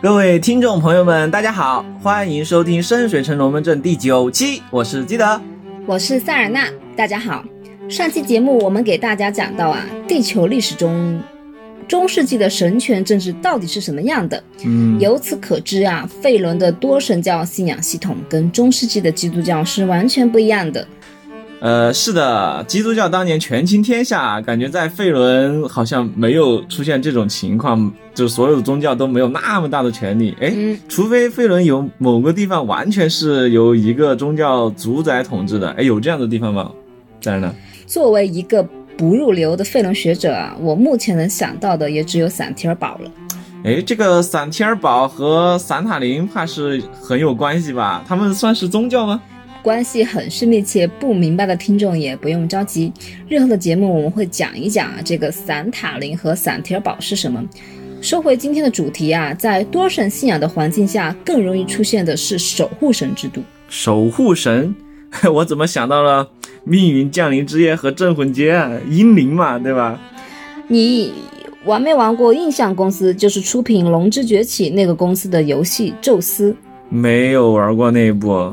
各位听众朋友们，大家好，欢迎收听《深水城龙门阵》第九期，我是基德，我是塞尔纳，大家好。上期节目我们给大家讲到啊，地球历史中中世纪的神权政治到底是什么样的？嗯，由此可知啊，费伦的多神教信仰系统跟中世纪的基督教是完全不一样的。呃，是的，基督教当年权倾天下，感觉在费伦好像没有出现这种情况，就所有的宗教都没有那么大的权利。哎，嗯除非费伦有某个地方完全是由一个宗教主宰统治的，哎，有这样的地方吗？当然了？作为一个不入流的费伦学者啊，我目前能想到的也只有散提尔堡了。哎，这个散提尔堡和散塔林怕是很有关系吧？他们算是宗教吗？关系很是密切，不明白的听众也不用着急。日后的节目我们会讲一讲啊，这个散塔林和散提尔堡是什么。说回今天的主题啊，在多神信仰的环境下，更容易出现的是守护神制度。守护神，我怎么想到了命运降临之夜和镇魂街啊？英灵嘛，对吧？你玩没玩过印象公司，就是出品《龙之崛起》那个公司的游戏《宙斯》？没有玩过那一部。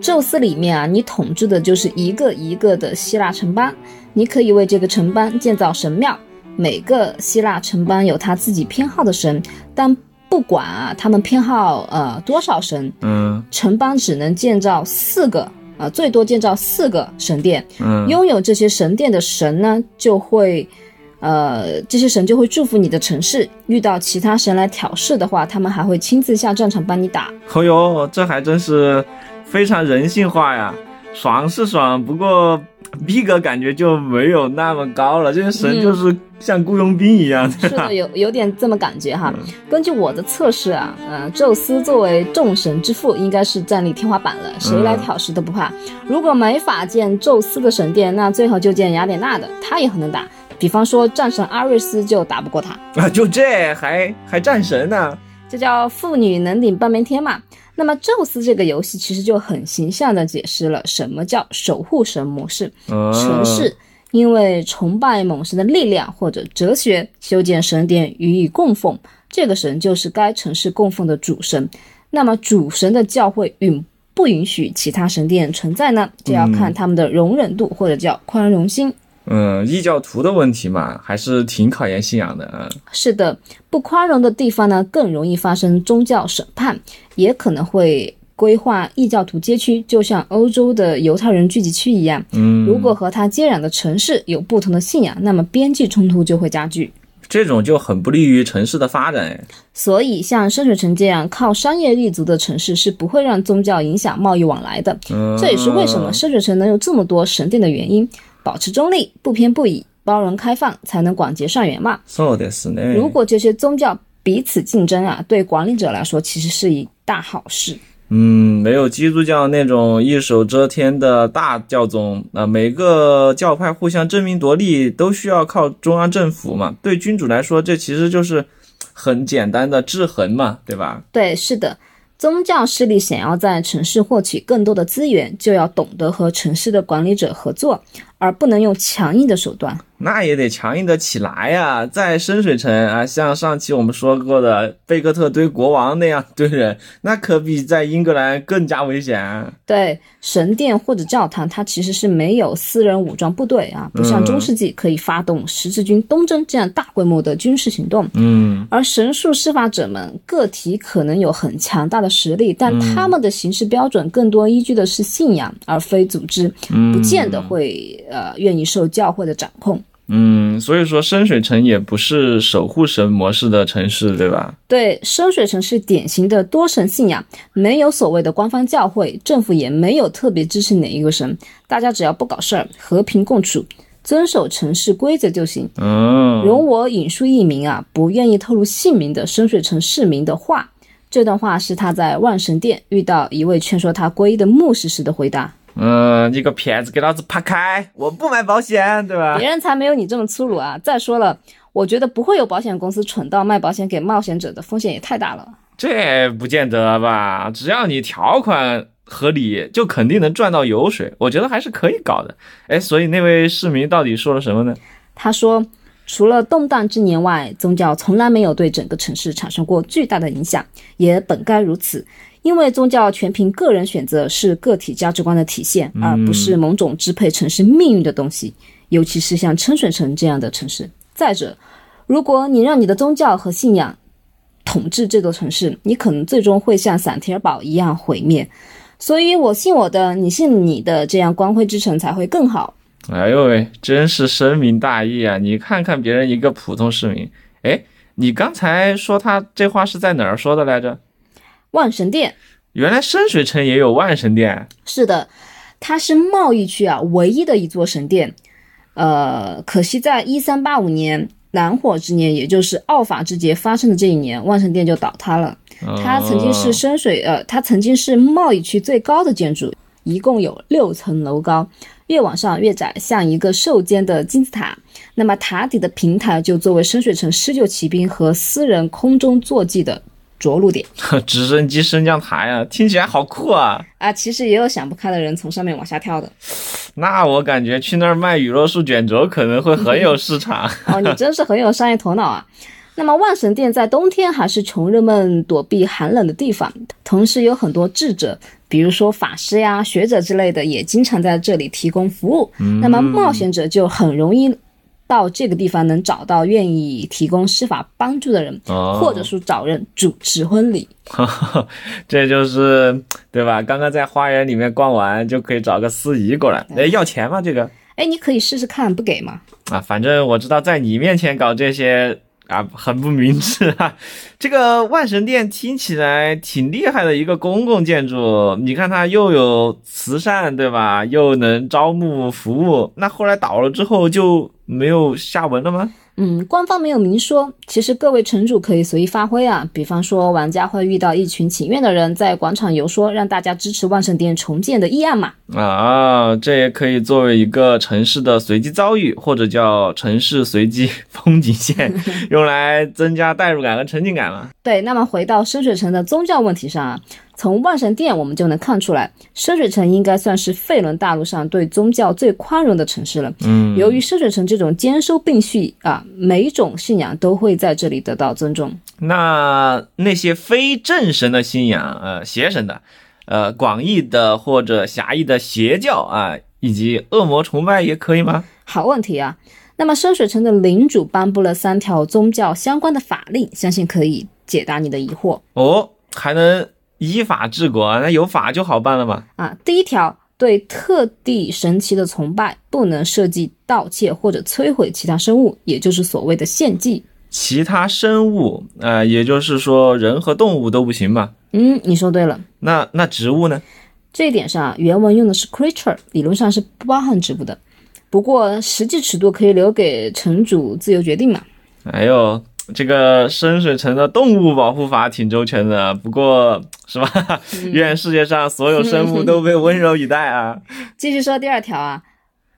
宙斯里面啊，你统治的就是一个一个的希腊城邦，你可以为这个城邦建造神庙。每个希腊城邦有他自己偏好的神，但不管啊他们偏好呃多少神，嗯城邦只能建造四个，啊最多建造四个神殿。嗯，拥有这些神殿的神呢，就会，呃，这些神就会祝福你的城市。遇到其他神来挑事的话，他们还会亲自下战场帮你打。哦呦，这还真是非常人性化呀！爽是爽，不过逼格感觉就没有那么高了。这些神就是像雇佣兵一样，是的，？有有点这么感觉哈。根据我的测试啊，呃，宙斯作为众神之父，应该是战力天花板了，谁来挑事都不怕。如果没法建宙斯的神殿，那最好就建雅典娜的，他也很能打。比方说战神阿瑞斯就打不过他，啊，就这还还战神呢？这叫妇女能顶半边天嘛。那么宙斯这个游戏其实就很形象地解释了什么叫守护神模式。嗯，城市因为崇拜某神的力量或者哲学，修建神殿予以供奉，这个神就是该城市供奉的主神。那么主神的教会允不允许其他神殿存在呢？就要看他们的容忍度或者叫宽容心。嗯，异教徒的问题嘛，还是挺考验信仰的啊。是的，不宽容的地方呢，更容易发生宗教审判，也可能会规划异教徒街区，就像欧洲的犹太人聚集区一样。嗯，如果和它接壤的城市有不同的信仰，那么边际冲突就会加剧。这种就很不利于城市的发展。哎所以，像深水城这样靠商业立足的城市是不会让宗教影响贸易往来的。嗯，这也是为什么深水城能有这么多神殿的原因。保持中立，不偏不倚，包容开放，才能广结善缘嘛。そうですね。如果这些宗教彼此竞争啊，对管理者来说其实是一大好事。嗯，没有基督教那种一手遮天的大教宗，那、每个教派互相争名夺利都需要靠中央政府嘛。对君主来说，这其实就是很简单的制衡嘛，对吧？对，是的， 宗教势力想要在城市获取更多的资源，就要懂得和城市的管理者合作，而不能用强硬的手段。那也得强硬的起来呀、在深水城啊，像上期我们说过的贝克特堆国王那样堆人，那可比在英格兰更加危险啊。对，神殿或者教堂，它其实是没有私人武装部队啊，不像中世纪可以发动十字军东征这样大规模的军事行动。嗯，而神术施法者们个体可能有很强大的实力，但他们的行事标准更多依据的是信仰，而非组织，不见得会呃愿意受教会的掌控。嗯，所以说深水城也不是守护神模式的城市，对吧？对，深水城是典型的多神信仰，没有所谓的官方教会，政府也没有特别支持哪一个神，大家只要不搞事儿，和平共处，遵守城市规则就行。嗯，容我引述一名啊不愿意透露姓名的深水城市民的话，这段话是他在万神殿遇到一位劝说他皈依的牧师时的回答。嗯，你个骗子，给老子趴开！我不买保险，对吧？别人才没有你这么粗鲁啊！再说了，我觉得不会有保险公司蠢到卖保险给冒险者的，风险也太大了。这不见得吧？只要你条款合理，就肯定能赚到油水。我觉得还是可以搞的。哎，所以那位市民到底说了什么呢？他说：“除了动荡之年外，宗教从来没有对整个城市产生过巨大的影响，也本该如此。因为宗教全凭个人选择，是个体价值观的体现，而不是某种支配城市命运的东西。尤其是像春水城这样的城市。再者，如果你让你的宗教和信仰统治这座城市，你可能最终会像散提尔堡一样毁灭。所以，我信我的，你信你的，这样光辉之城才会更好。哎呦喂，真是深明大义啊！你看看别人一个普通市民，哎，你刚才说他这话是在哪儿说的来着？万神殿，原来深水城也有万神殿。是的，它是贸易区啊唯一的一座神殿。呃，可惜在一三八五年蓝火之年，也就是奥法之节发生的这一年，万神殿就倒塌了。它曾经是深水呃，它曾经是贸易区最高的建筑，一共有六层楼高，越往上越窄，像一个瘦尖的金字塔。那么塔底的平台就作为深水城施救骑兵和私人空中坐骑的。着陆点，直升机升降台啊，听起来好酷啊！啊，其实也有想不开的人从上面往下跳的。那我感觉去那儿卖雨落树卷轴可能会很有市场。哦，你真是很有商业头脑啊！那么万神殿在冬天还是穷人们躲避寒冷的地方，同时有很多智者，比如说法师呀、学者之类的，也经常在这里提供服务。那么冒险者就很容易。到这个地方能找到愿意提供司法帮助的人，或者说找人主持婚礼，这就是对吧？刚刚在花园里面逛完，就可以找个司仪过来。哎，要钱吗？这个？哎，你可以试试看，不给吗？啊，反正我知道，在你面前搞这些。啊，很不明智啊！这个万神殿听起来挺厉害的一个公共建筑，你看它又有慈善，对吧？又能招募服务，那后来倒了之后就没有下文了吗？嗯，官方没有明说。其实各位城主可以随意发挥啊，比方说玩家会遇到一群请愿的人在广场游说，让大家支持万圣殿重建的议案嘛。啊，这也可以作为一个城市的随机遭遇，或者叫城市随机风景线，用来增加代入感和沉浸感嘛。对，那么回到深水城的宗教问题上啊。从万神殿我们就能看出来，深水城应该算是费伦大陆上对宗教最宽容的城市了。嗯，由于深水城这种兼收并蓄啊，每种信仰都会在这里得到尊重。那那些非正神的信仰，呃，邪神的，呃，广义的或者狭义的邪教啊，以及恶魔崇拜也可以吗？好问题啊！那么深水城的领主颁布了三条宗教相关的法令，相信可以解答你的疑惑哦。还能。依法治国，那有法就好办了嘛？啊，第一条，对特地神奇的崇拜不能设计盗窃或者摧毁其他生物，也就是所谓的献祭。其他生物，啊，也就是说人和动物都不行嘛？嗯，你说对了。那那植物呢？这一点上，原文用的是 creature，理论上是不包含植物的。不过实际尺度可以留给城主自由决定嘛？哎呦。这个深水城的动物保护法挺周全的，不过是吧？愿世界上所有生物都被温柔以待啊！继续说第二条啊，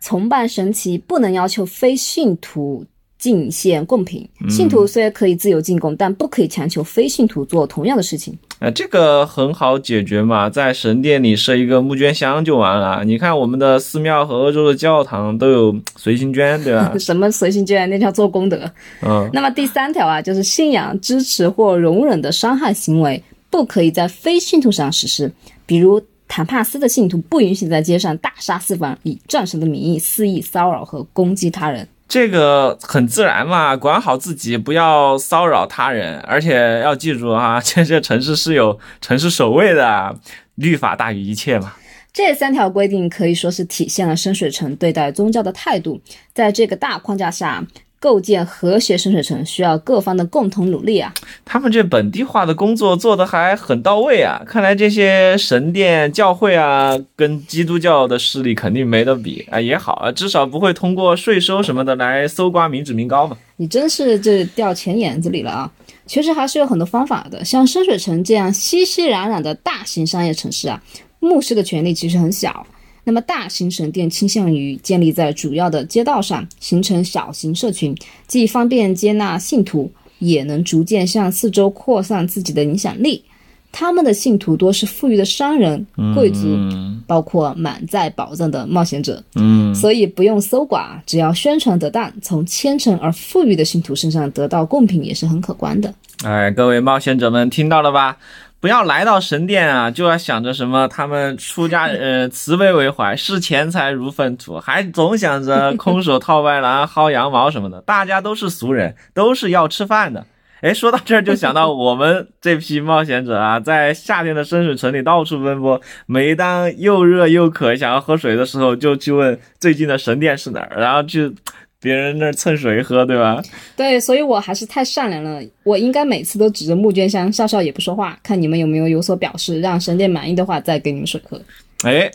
崇拜神奇不能要求非信徒。进献贡品，信徒虽然可以自由进贡，但不可以强求非信徒做同样的事情。呃，这个很好解决嘛，在神殿里设一个募捐箱就完了。你看我们的寺庙和欧洲的教堂都有随心捐，对吧？什么随心捐？那叫做功德。嗯。那么第三条啊，就是信仰支持或容忍的伤害行为，不可以在非信徒上实施。比如坦帕斯的信徒不允许在街上大杀四方，以战神的名义肆意骚扰和攻击他人。这个很自然嘛，管好自己，不要骚扰他人，而且要记住啊，这些城市是有城市守卫的，律法大于一切嘛。这三条规定可以说是体现了深水城对待宗教的态度，在这个大框架下。构建和谐深水城需要各方的共同努力啊！他们这本地化的工作做得还很到位啊！看来这些神殿教会啊，跟基督教的势力肯定没得比啊！也好啊，至少不会通过税收什么的来搜刮民脂民膏嘛。你真是这掉钱眼子里了啊！其实还是有很多方法的，像深水城这样熙熙攘攘的大型商业城市啊，牧师的权力其实很小。那么，大型神殿倾向于建立在主要的街道上，形成小型社群，既方便接纳信徒，也能逐渐向四周扩散自己的影响力。他们的信徒多是富裕的商人、贵族，嗯包括满载宝藏的冒险者。嗯，所以不用搜刮，只要宣传得当，从虔诚而富裕的信徒身上得到贡品也是很可观的。哎，各位冒险者们听到了吧？不要来到神殿啊，就要想着什么他们出家 呃慈悲为怀，视钱财如粪土，还总想着空手套白狼、薅羊毛什么的。大家都是俗人，都是要吃饭的。哎，说到这儿就想到我们这批冒险者啊，在夏天的深水城里到处奔波，每当又热又渴想要喝水的时候，就去问最近的神殿是哪儿，然后去别人那儿蹭水喝，对吧？对，所以我还是太善良了，我应该每次都指着募捐箱笑笑也不说话，看你们有没有有所表示，让神殿满意的话再给你们水喝。哎，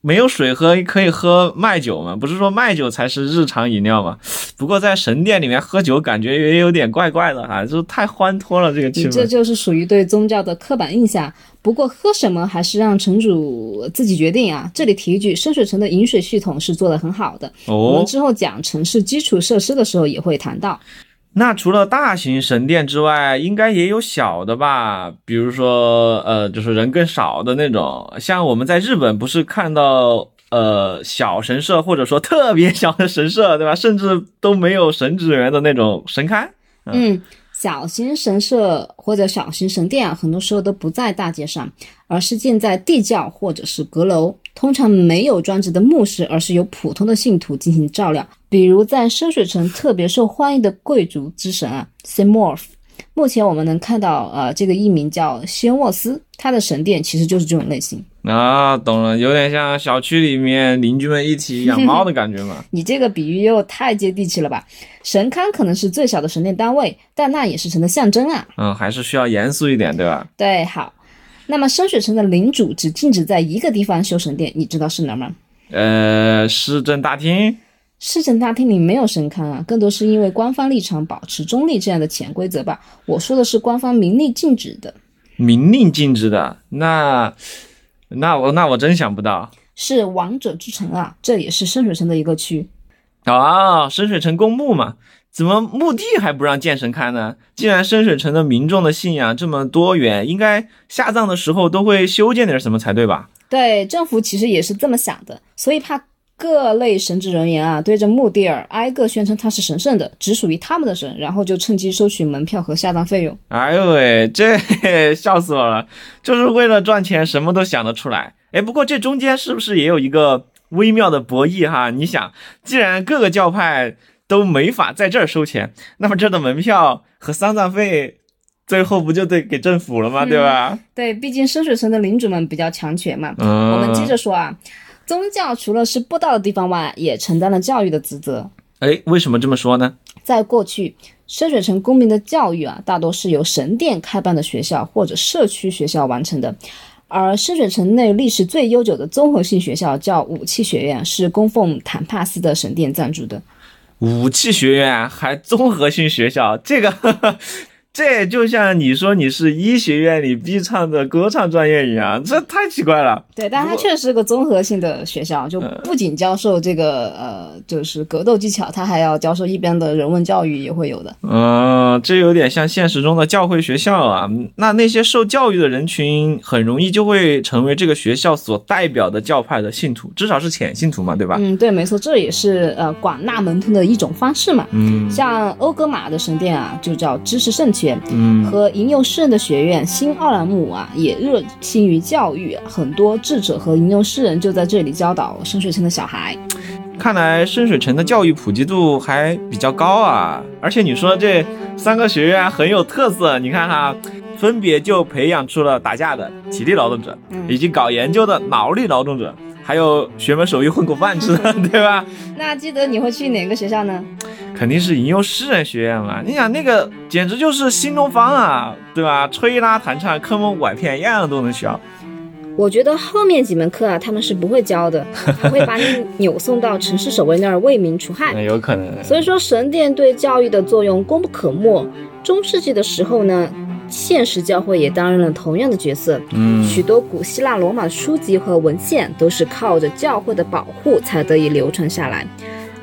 没有水喝可以喝麦酒吗？不是说麦酒才是日常饮料吗？不过在神殿里面喝酒感觉也有点怪怪的哈，就太欢脱了这个气你这。就是属于对宗教的刻板印象。不过喝什么还是让城主自己决定啊。这里提一句，深水城的饮水系统是做得很好的，我们哦，之后讲城市基础设施的时候也会谈到。那除了大型神殿之外，应该也有小的吧？比如说，呃，就是人更少的那种，像我们在日本不是看到。呃，小神社或者说特别小的神社，对吧？甚至都没有神职人员的那种神龛。嗯，小型神社或者小型神殿啊，很多时候都不在大街上，而是建在地窖或者是阁楼，通常没有专职的牧师，而是由普通的信徒进行照料。比如在深水城特别受欢迎的贵族之神啊 s e m o r p h 目前我们能看到，呃，这个艺名叫仙沃斯，他的神殿其实就是这种类型。啊，懂了，有点像小区里面邻居们一起养猫的感觉嘛。你这个比喻又太接地气了吧？神龛可能是最小的神殿单位，但那也是神的象征啊。嗯，还是需要严肃一点，对吧？对，好。那么深水城的领主只禁止在一个地方修神殿，你知道是哪儿吗？呃，市政大厅，市政大厅里没有神龛啊，更多是因为官方立场保持中立这样的潜规则吧。我说的是官方明令禁止的，明令禁止的，那那我那我真想不到是王者之城啊，这也是深水城的一个区。啊！深水城公墓嘛，怎么墓地还不让剑神看呢？既然深水城的民众的信仰这么多元，应该下葬的时候都会修建点什么才对吧？对，政府其实也是这么想的，所以怕各类神职人员啊对着墓地儿挨个宣称他是神圣的，只属于他们的神，然后就趁机收取门票和下葬费用。哎呦喂，这笑死我了！就是为了赚钱，什么都想得出来。哎，不过这中间是不是也有一个微妙的博弈哈？你想，既然各个教派都没法在这儿收钱，那么这儿的门票和丧葬费，最后不就得给政府了吗？对吧？对，毕竟深水城的领主们比较强权嘛。嗯，我们接着说啊，宗教除了是布道的地方外，也承担了教育的职责。哎，为什么这么说呢？在过去，深水城公民的教育啊，大多是由神殿开办的学校或者社区学校完成的。而深水城内历史最悠久的综合性学校叫武器学院，是供奉坦帕斯的神殿赞助的。武器学院还综合性学校，这个这就像你说你是医学院里必唱的歌唱专业一样，这太奇怪了。对，但它确实是个综合性的学校，就不仅教授这个呃，就是格斗技巧，它还要教授一边的人文教育也会有的。嗯，这有点像现实中的教会学校啊。那那些受教育的人群，很容易就会成为这个学校所代表的教派的信徒，至少是浅信徒嘛，对吧？嗯，对，没错，这也是呃广纳门徒的一种方式嘛。嗯像欧格玛的神殿啊，就叫知识圣泉，嗯，和吟游诗人的学院新奥兰姆啊，也热心于教育，很多智者和吟游诗人就在这里教导深水城的小孩。看来深水城的教育普及度还比较高啊。而且你说这三个学院很有特色，你看哈，分别就培养出了打架的体力劳动者，以及搞研究的脑力劳动者，还有学门手艺混口饭吃的，对吧？那记得你会去哪个学校呢？肯定是吟游诗人学院嘛！你想那个简直就是新东方啊，对吧？吹拉弹唱、坑蒙拐骗，样样都能学。我觉得后面几门课啊，他们是不会教的，还会把你扭送到城市守卫那儿为民除害。那有可能。所以说，神殿对教育的作用功不可没。中世纪的时候呢，现实教会也担任了同样的角色。嗯，许多古希腊罗马书籍和文献都是靠着教会的保护才得以流传下来。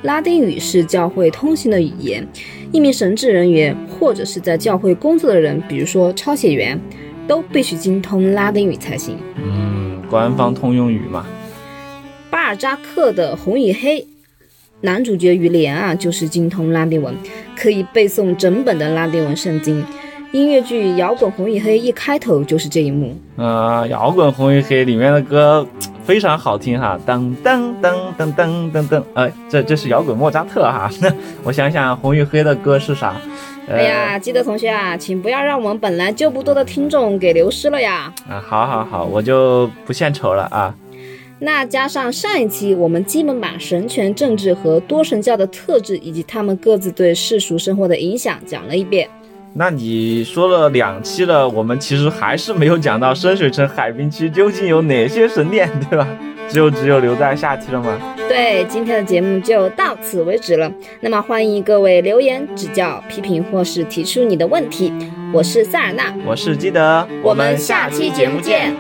拉丁语是教会通行的语言，一名神职人员或者是在教会工作的人，比如说抄写员，都必须精通拉丁语才行。嗯，官方通用语嘛。巴尔扎克的《红与黑》，男主角于连啊，就是精通拉丁文，可以背诵整本的拉丁文圣经。音乐剧《摇滚红与黑》一开头就是这一幕。呃，摇滚红与黑里面的歌非常好听哈，噔噔噔噔噔噔噔，哎，这这是摇滚莫扎特哈。我想想，红与黑的歌是啥？哎呀，基德同学啊，请不要让我们本来就不多的听众给流失了呀！啊，好好好，我就不献丑了啊。那加上上一期，我们基本把神权政治和多神教的特质以及他们各自对世俗生活的影响讲了一遍。那你说了两期了，我们其实还是没有讲到深水城海滨区究竟有哪些神殿，对吧？就只有留在下期了吗？对，今天的节目就到此为止了。那么欢迎各位留言指教、批评或是提出你的问题。我是塞尔纳，我是基德，我们下期节目见。